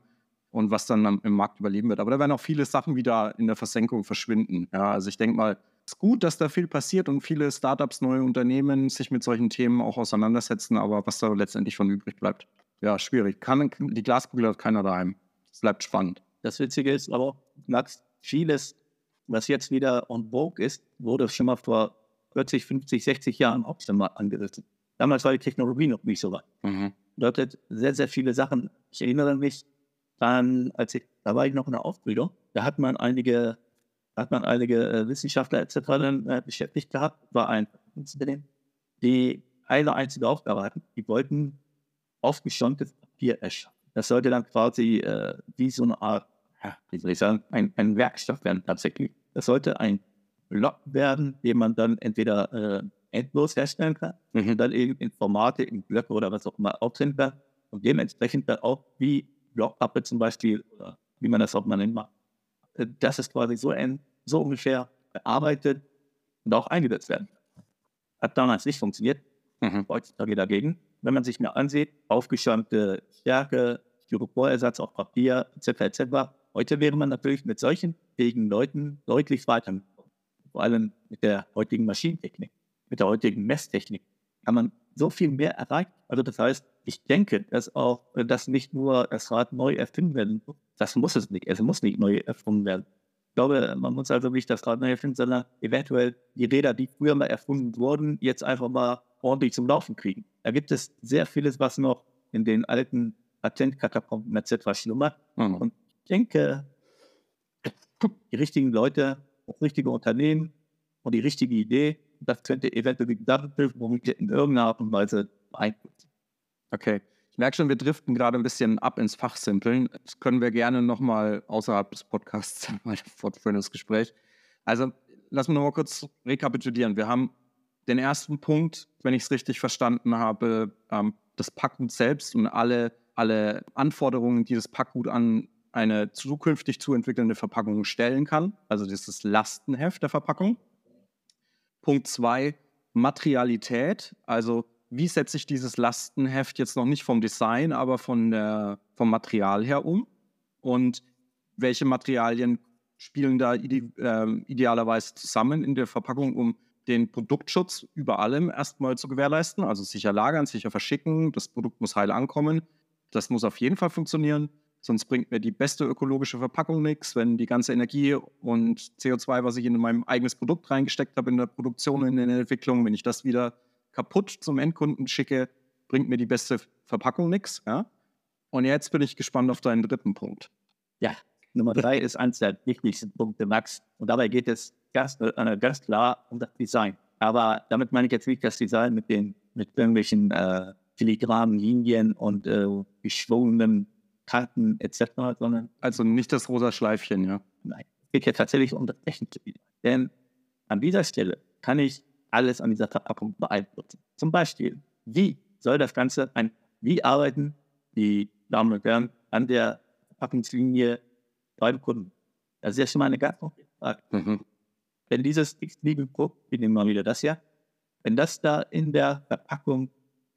Speaker 1: und was dann im Markt überleben wird. Aber da werden auch viele Sachen wieder in der Versenkung verschwinden. Ja, also ich denke mal, ist gut, dass da viel passiert und viele Startups, neue Unternehmen sich mit solchen Themen auch auseinandersetzen, aber was da letztendlich von übrig bleibt, ja, schwierig. Kann, die Glaskugel hat keiner daheim. Es bleibt spannend.
Speaker 2: Das Witzige ist aber, Max, vieles, was jetzt wieder on vogue ist, wurde schon mal vor 40, 50, 60 Jahren auch schon mal angerissen. Damals war die Technologie noch nicht so weit. Mhm. Bedeutet sehr, sehr viele Sachen. Ich erinnere mich dann, als ich, da war ich noch in der Ausbildung, da hat man einige, hat man einige äh, Wissenschaftler etc. Dann, äh, beschäftigt gehabt, war ein Unternehmen, die eine einzige Aufgabe hatten. Die wollten aufgeschäumtes Papier erschaffen. Das sollte dann quasi äh, wie so eine Art, wie soll ich sagen, ein, ein Werkstoff werden tatsächlich. Das sollte ein Block werden, den man dann entweder äh, endlos herstellen kann, mhm. dann eben in Formate, in Blöcke oder was auch immer auftreten kann und dementsprechend dann auch wie Blockpappe zum Beispiel oder wie man das auch mal nennt, äh, das ist quasi so, ein, so ungefähr bearbeitet und auch eingesetzt werden. Hat damals nicht funktioniert, mhm. heutzutage dagegen. Wenn man sich mir ansieht, aufgeschäumte Stärke, Styroporersatz auf Papier, etc., etc., heute wäre man natürlich mit solchen fähigen Leuten deutlich weiter vor allem mit der heutigen Maschinentechnik, mit der heutigen Messtechnik, kann man so viel mehr erreichen. Also das heißt, ich denke, dass auch, dass nicht nur das Rad neu erfinden werden muss. Das muss es nicht. Es muss nicht neu erfunden werden. Ich glaube, man muss also nicht das Rad neu erfinden, sondern eventuell die Räder, die früher mal erfunden wurden, jetzt einfach mal ordentlich zum Laufen kriegen. Da gibt es sehr vieles, was noch in den alten Patentkatakomben etc. schlummert. Mhm. Und ich denke, die richtigen Leute das richtige Unternehmen und die richtige Idee. Das könnte eventuell die Gesamtbevölkerung in irgendeiner Art und Weise beeinflussen.
Speaker 1: Okay. Ich merke schon, wir driften gerade ein bisschen ab ins Fachsimpeln. Das können wir gerne nochmal außerhalb des Podcasts *laughs* mal fortführen, das Gespräch. Also, lass mich nochmal kurz rekapitulieren. Wir haben den ersten Punkt, wenn ich es richtig verstanden habe, ähm, das Packgut selbst und alle, alle Anforderungen, die das Packgut an eine zukünftig zu entwickelnde Verpackung stellen kann. Also dieses Lastenheft der Verpackung. Punkt zwei, Materialität, also wie setze ich dieses Lastenheft jetzt noch nicht vom Design, aber von der, vom Material her um? Und welche Materialien spielen da ide äh, idealerweise zusammen in der Verpackung, um den Produktschutz über allem erstmal zu gewährleisten? Also sicher lagern, sicher verschicken, das Produkt muss heil ankommen. Das muss auf jeden Fall funktionieren. Sonst bringt mir die beste ökologische Verpackung nichts, wenn die ganze Energie und CO2, was ich in meinem eigenes Produkt reingesteckt habe, in der Produktion, in der Entwicklung, wenn ich das wieder kaputt zum Endkunden schicke, bringt mir die beste Verpackung nichts. Ja? Und jetzt bin ich gespannt auf deinen dritten Punkt.
Speaker 2: Ja, Nummer drei ist eines der wichtigsten Punkte, Max. Und dabei geht es ganz, äh, ganz klar um das Design. Aber damit meine ich jetzt nicht das Design mit den mit irgendwelchen äh, filigranen Linien und äh, geschwungenen Kanten etc., sondern
Speaker 1: also nicht das rosa Schleifchen, ja.
Speaker 2: Nein, es geht ja tatsächlich um das technische Design. Denn an dieser Stelle kann ich alles an dieser Verpackung beeinflussen. Zum Beispiel, wie soll das Ganze ein, wie arbeiten die Damen und Herren an der Verpackungslinie beim Kunden? Das ist ja schon mal eine ganz konkrete Frage. Mhm. Wenn dieses X-Liebe-Produkt, wir nehmen mal wieder das hier, wenn das da in der Verpackung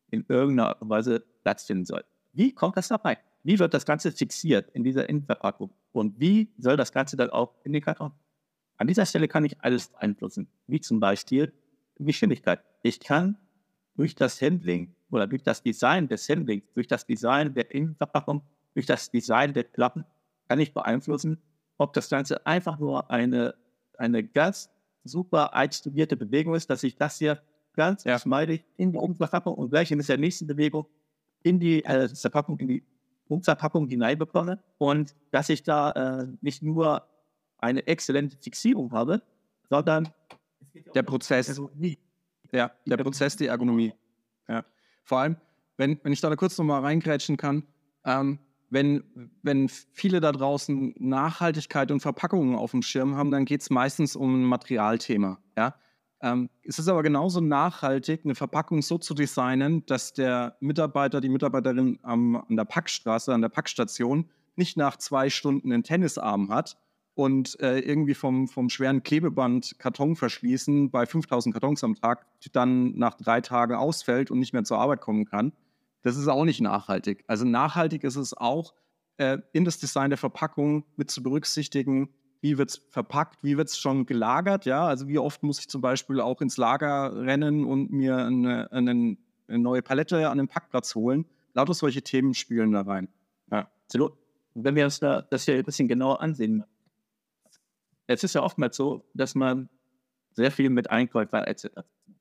Speaker 2: in irgendeiner Art und Weise Platz finden soll, wie kommt das dabei? Wie wird das Ganze fixiert in dieser Innenverpackung? Und wie soll das Ganze dann auch in den Karton? An dieser Stelle kann ich alles beeinflussen, wie zum Beispiel Geschwindigkeit. Ich kann durch das Handling oder durch das Design des Handlings, durch das Design der Innenverpackung, durch das Design der Klappen, kann ich beeinflussen, ob das Ganze einfach nur eine, eine ganz super einstudierte Bewegung ist, dass ich das hier ganz ja. geschmeidig in die Umverpackung und gleich in der nächsten Bewegung in die äh, Verpackung, in die Umverpackung hineinbekomme und dass ich da äh, nicht nur eine exzellente Fixierung habe, sondern
Speaker 1: der Prozess. Ja, der Prozess, die Ergonomie. Ja. Vor allem, wenn, wenn ich da kurz nochmal reingrätschen kann, ähm, wenn, wenn viele da draußen Nachhaltigkeit und Verpackungen auf dem Schirm haben, dann geht es meistens um ein Materialthema. Ja? Ähm, es ist aber genauso nachhaltig, eine Verpackung so zu designen, dass der Mitarbeiter, die Mitarbeiterin am, an der Packstraße, an der Packstation nicht nach zwei Stunden einen Tennisarm hat, und äh, irgendwie vom, vom schweren Klebeband Karton verschließen bei 5000 Kartons am Tag dann nach drei Tagen ausfällt und nicht mehr zur Arbeit kommen kann. Das ist auch nicht nachhaltig. Also nachhaltig ist es auch, äh, in das Design der Verpackung mit zu berücksichtigen, wie wird es verpackt, wie wird es schon gelagert, ja, also wie oft muss ich zum Beispiel auch ins Lager rennen und mir eine, eine, eine neue Palette an den Packplatz holen. Lauter solche Themen spielen da rein.
Speaker 2: Ja. Wenn wir uns da das hier ein bisschen genauer ansehen, es ist ja oftmals so, dass man sehr viel mit Einkäufern etc.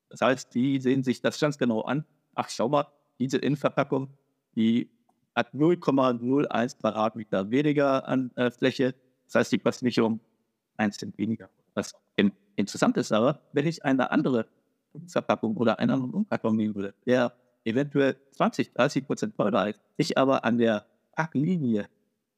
Speaker 2: Das heißt, die sehen sich das ganz genau an. Ach, schau mal, diese Innenverpackung, die hat 0,01 Quadratmeter weniger an äh, Fläche. Das heißt, die kostet mich um 1 Cent weniger. Was interessant ist aber, wenn ich eine andere Verpackung oder einen anderen Umkarton nehmen würde, der eventuell 20, 30 Prozent teurer ist, ich aber an der Packlinie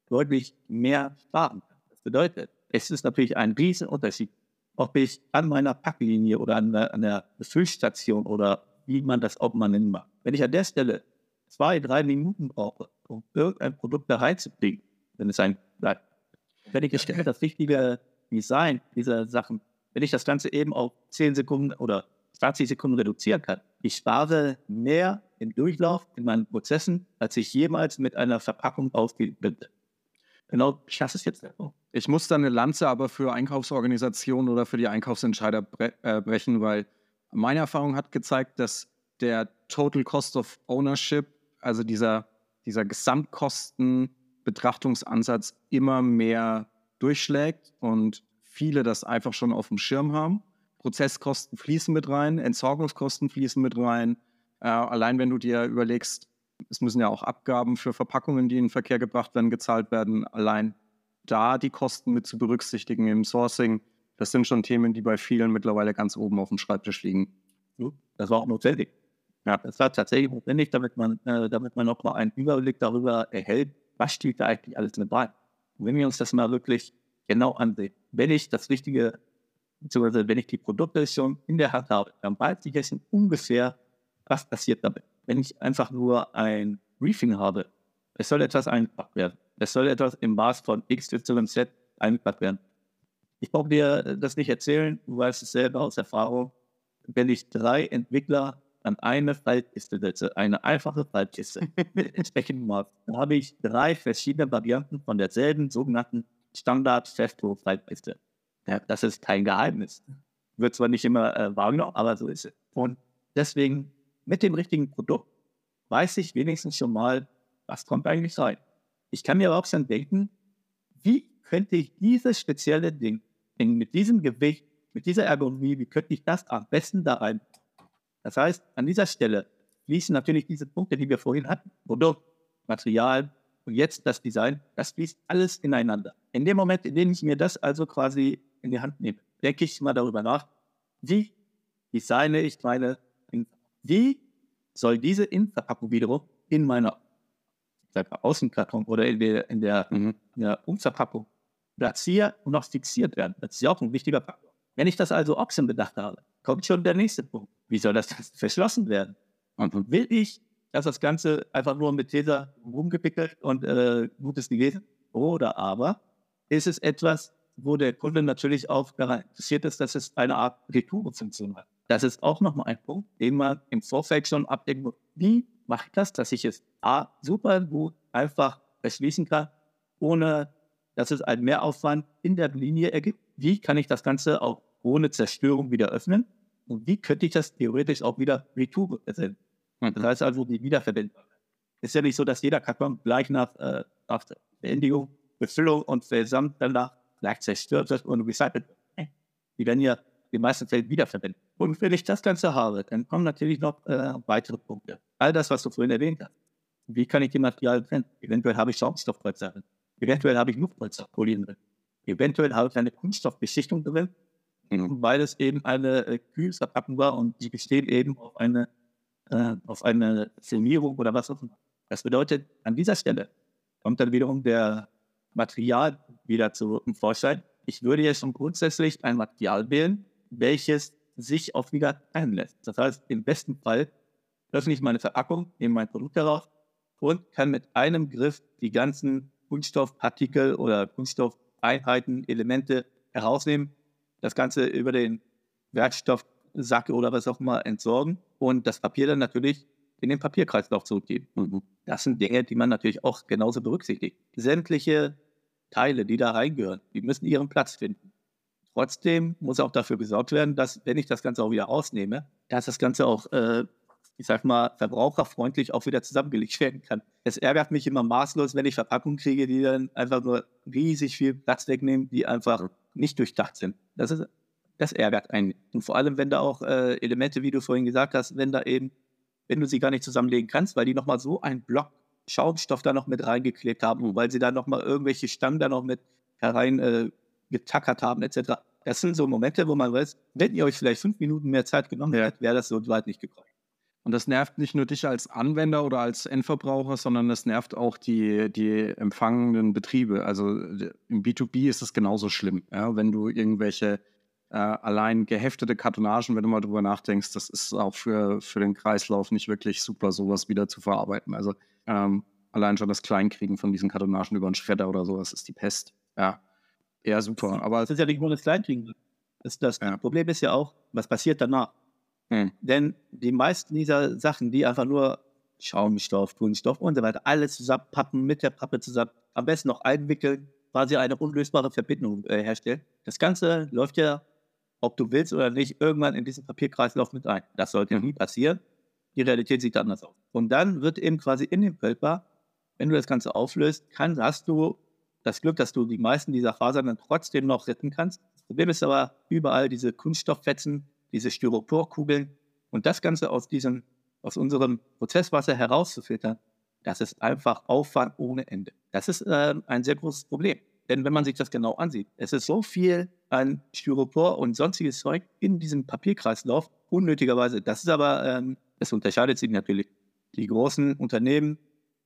Speaker 2: deutlich mehr sparen kann. Das bedeutet, es ist natürlich ein Riesenunterschied, ob ich an meiner Packlinie oder an der, an der Füllstation oder wie man das auch mal nennen mag. Wenn ich an der Stelle zwei, drei Minuten brauche, um irgendein Produkt da reinzubringen, wenn es ein bleibt, wenn ich stelle, das richtige Design dieser Sachen, wenn ich das Ganze eben auf 10 Sekunden oder 20 Sekunden reduzieren kann, ich spare mehr im Durchlauf in meinen Prozessen, als ich jemals mit einer Verpackung ausgebildet Genau, ich lasse es jetzt.
Speaker 1: Ich muss da eine Lanze aber für Einkaufsorganisationen oder für die Einkaufsentscheider bre äh, brechen, weil meine Erfahrung hat gezeigt, dass der Total Cost of Ownership, also dieser, dieser Gesamtkostenbetrachtungsansatz immer mehr durchschlägt und viele das einfach schon auf dem Schirm haben. Prozesskosten fließen mit rein, Entsorgungskosten fließen mit rein. Äh, allein wenn du dir überlegst, es müssen ja auch Abgaben für Verpackungen, die in den Verkehr gebracht werden, gezahlt werden. Allein da die Kosten mit zu berücksichtigen im Sourcing Das sind schon Themen, die bei vielen mittlerweile ganz oben auf dem Schreibtisch liegen.
Speaker 2: Das war auch notwendig. Ja, das war tatsächlich notwendig, damit man, äh, damit man noch mal einen Überblick darüber erhält, was steht da eigentlich alles mit bei. Und wenn wir uns das mal wirklich genau ansehen, wenn ich das richtige, beziehungsweise wenn ich die Produkte schon in der Hand habe, dann weiß ich jetzt ungefähr, was passiert damit. Wenn ich einfach nur ein Briefing habe, es soll etwas eingepackt werden. Es soll etwas im Maß von X, Y, Z eingepackt werden. Ich brauche dir das nicht erzählen, du weißt es selber aus Erfahrung. Wenn ich drei Entwickler an eine Faltkiste setze, eine einfache Faltkiste mit entsprechendem Maß, dann habe ich drei verschiedene Varianten von derselben sogenannten standard festo faltkiste Ja, das ist kein Geheimnis. Wird zwar nicht immer äh, wahrgenommen, aber so ist es. Und deswegen mit dem richtigen Produkt weiß ich wenigstens schon mal, was kommt eigentlich rein. Ich kann mir aber auch schon denken, wie könnte ich dieses spezielle Ding mit diesem Gewicht, mit dieser Ergonomie, wie könnte ich das am besten da rein? Das heißt, an dieser Stelle fließen natürlich diese Punkte, die wir vorhin hatten, Produkt, Material und jetzt das Design, das fließt alles ineinander. In dem Moment, in dem ich mir das also quasi in die Hand nehme, denke ich mal darüber nach, wie designe ich meine, wie soll diese Innenverpackung wiederum in meiner Außenkarton oder in der, in der, mhm. in der Umverpackung platziert und auch fixiert werden. Das ist ja auch ein wichtiger Faktor. Wenn ich das also Ochsen bedacht habe, kommt schon der nächste Punkt. Wie soll das *laughs* verschlossen werden? Und will ich, dass das Ganze einfach nur mit Tesa rumgepickelt und äh, gutes gewesen? Oder aber ist es etwas, wo der Kunde natürlich auch daran interessiert ist, dass es eine Art Retourefunktion hat. Das ist auch nochmal ein Punkt, den man im Vorfeld schon abdecken muss. Wie mache ich das, dass ich es A, super gut einfach verschließen kann, ohne dass es einen Mehraufwand in der Linie ergibt? Wie kann ich das Ganze auch ohne Zerstörung wieder öffnen? Und wie könnte ich das theoretisch auch wieder retour ersetzen? Mhm. Das heißt also die Wiederverwendbarkeit. Ist ja nicht so, dass jeder Karton gleich nach, äh, nach Beendigung, Befüllung und Versand danach gleich zerstört wird und recycelt wird. Die werden ja den meisten Fällen wiederverwendet. Und wenn ich das Ganze habe, dann kommen natürlich noch äh, weitere Punkte. All das, was du vorhin erwähnt hast. Wie kann ich die Materialien trennen? Eventuell habe ich Schaumstoffpolster drin. Eventuell habe ich Luftpolsterfolien drin. Eventuell habe ich eine Kunststoffbeschichtung drin, mhm. weil es eben eine äh, Kühlverpackung war und die besteht eben auf eine, äh, auf eine Filmierung oder was auch immer. Das bedeutet, an dieser Stelle kommt dann wiederum der Material wieder zum Vorschein. Ich würde jetzt schon grundsätzlich ein Material wählen, welches sich auch wieder einlässt. Das heißt, im besten Fall öffne ich meine Verpackung, nehme mein Produkt heraus und kann mit einem Griff die ganzen Kunststoffpartikel oder Kunststoffeinheiten, Elemente herausnehmen, das Ganze über den Werkstoffsack oder was auch immer entsorgen und das Papier dann natürlich in den Papierkreislauf zurückgeben. Mhm. Das sind Dinge, die man natürlich auch genauso berücksichtigt. Sämtliche Teile, die da reingehören, die müssen ihren Platz finden. Trotzdem muss auch dafür gesorgt werden, dass, wenn ich das Ganze auch wieder rausnehme, dass das Ganze auch äh, ich sag mal, verbraucherfreundlich auch wieder zusammengelegt *laughs* werden kann. Es ärgert mich immer maßlos, wenn ich Verpackungen kriege, die dann einfach nur riesig viel Platz wegnehmen, die einfach nicht durchdacht sind. Das ist, das ärgert einen. Und vor allem, wenn da auch äh, Elemente, wie du vorhin gesagt hast, wenn da eben, wenn du sie gar nicht zusammenlegen kannst, weil die nochmal so einen Block Schaumstoff da noch mit reingeklebt haben, weil sie da nochmal irgendwelche Stangen da noch mit herein äh, getackert haben, etc. Das sind so Momente, wo man weiß, wenn ihr euch vielleicht fünf Minuten mehr Zeit genommen hättet, wäre das so weit nicht gekommen.
Speaker 1: Und das nervt nicht nur dich als Anwender oder als Endverbraucher, sondern das nervt auch die, die empfangenden Betriebe. Also im B2B ist es genauso schlimm. Ja? Wenn du irgendwelche äh, allein geheftete Kartonagen, wenn du mal drüber nachdenkst, das ist auch für, für den Kreislauf nicht wirklich super, sowas wieder zu verarbeiten. Also ähm, allein schon das Kleinkriegen von diesen Kartonagen über einen Schredder oder sowas ist die Pest. Ja, eher super.
Speaker 2: Aber
Speaker 1: das
Speaker 2: ist ja nicht nur das Kleinkriegen. Das, das ja. Problem ist ja auch, was passiert danach? Hm. Denn die meisten dieser Sachen, die einfach nur Schaumstoff, Kunststoff und so weiter, alles zusammenpappen, mit der Pappe zusammen, am besten noch einwickeln, quasi eine unlösbare Verbindung äh, herstellen. Das Ganze läuft ja, ob du willst oder nicht, irgendwann in diesen Papierkreislauf mit ein. Das sollte nie passieren. Die Realität sieht anders aus. Und dann wird eben quasi in dem Pulper, wenn du das Ganze auflöst, kann, hast du das Glück, dass du die meisten dieser Fasern dann trotzdem noch retten kannst. Das Problem ist aber überall diese Kunststofffetzen, diese Styroporkugeln und das Ganze aus diesem, aus unserem Prozesswasser herauszufiltern, das ist einfach Aufwand ohne Ende. Das ist äh, ein sehr großes Problem. Denn wenn man sich das genau ansieht, es ist so viel an Styropor und sonstiges Zeug in diesem Papierkreislauf, unnötigerweise. Das ist aber, ähm, unterscheidet sich natürlich. Die großen Unternehmen,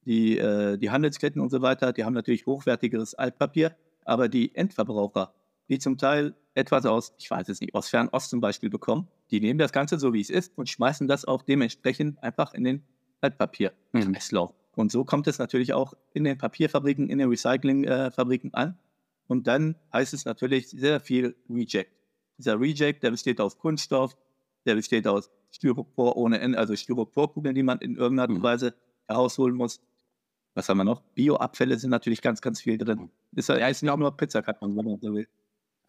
Speaker 2: die, äh, die Handelsketten und so weiter, die haben natürlich hochwertigeres Altpapier, aber die Endverbraucher, die zum Teil etwas aus, ich weiß es nicht, aus Fernost zum Beispiel bekommen, die nehmen das Ganze so, wie es ist und schmeißen das auch dementsprechend einfach in den Altpapierkreislauf. Mhm. Und so kommt es natürlich auch in den Papierfabriken, in den Recyclingfabriken äh, an. Und dann heißt es natürlich sehr viel Reject. Dieser Reject, der besteht aus Kunststoff, der besteht aus Styropor ohne Ende, also Styroporkugeln, die man in irgendeiner mhm. Weise herausholen muss. Was haben wir noch? Bioabfälle sind natürlich ganz, ganz viel drin. Ist ja, ist nicht auch nur Pizzakarton, wenn man so will.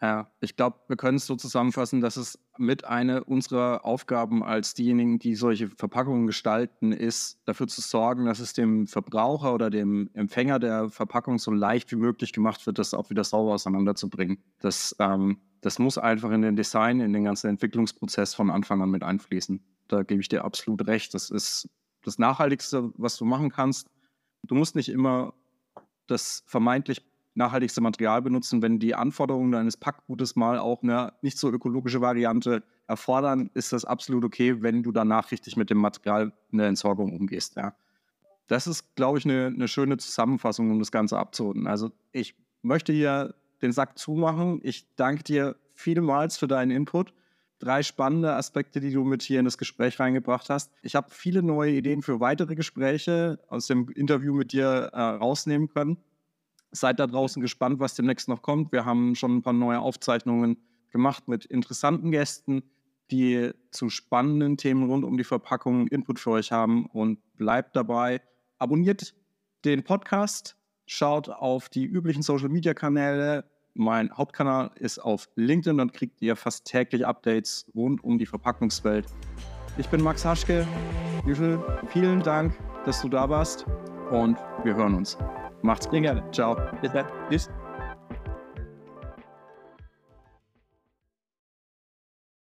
Speaker 1: Ja, ich glaube, wir können es so zusammenfassen, dass es mit eine unserer Aufgaben als diejenigen, die solche Verpackungen gestalten, ist, dafür zu sorgen, dass es dem Verbraucher oder dem Empfänger der Verpackung so leicht wie möglich gemacht wird, das auch wieder sauber auseinanderzubringen. Das, ähm, das muss einfach in den Design, in den ganzen Entwicklungsprozess von Anfang an mit einfließen. Da gebe ich dir absolut recht. Das ist das Nachhaltigste, was du machen kannst. Du musst nicht immer das vermeintlich nachhaltigste Material benutzen. Wenn die Anforderungen deines Packgutes mal auch eine nicht so ökologische Variante erfordern, ist das absolut okay, wenn du danach richtig mit dem Material in der Entsorgung umgehst. Ja. Das ist, glaube ich, eine, eine schöne Zusammenfassung, um das Ganze abzuholen. Also ich möchte hier den Sack zumachen. Ich danke dir vielmals für deinen Input. Drei spannende Aspekte, die du mit hier in das Gespräch reingebracht hast. Ich habe viele neue Ideen für weitere Gespräche aus dem Interview mit dir äh, rausnehmen können. Seid da draußen gespannt, was demnächst noch kommt. Wir haben schon ein paar neue Aufzeichnungen gemacht mit interessanten Gästen, die zu spannenden Themen rund um die Verpackung Input für euch haben. Und bleibt dabei. Abonniert den Podcast, schaut auf die üblichen Social-Media-Kanäle. Mein Hauptkanal ist auf LinkedIn, dann kriegt ihr fast täglich Updates rund um die Verpackungswelt. Ich bin Max Haschke. Vielen Dank, dass du da warst und wir hören uns. Macht's gut. Gerne. Ciao. Bis dann. Tschüss.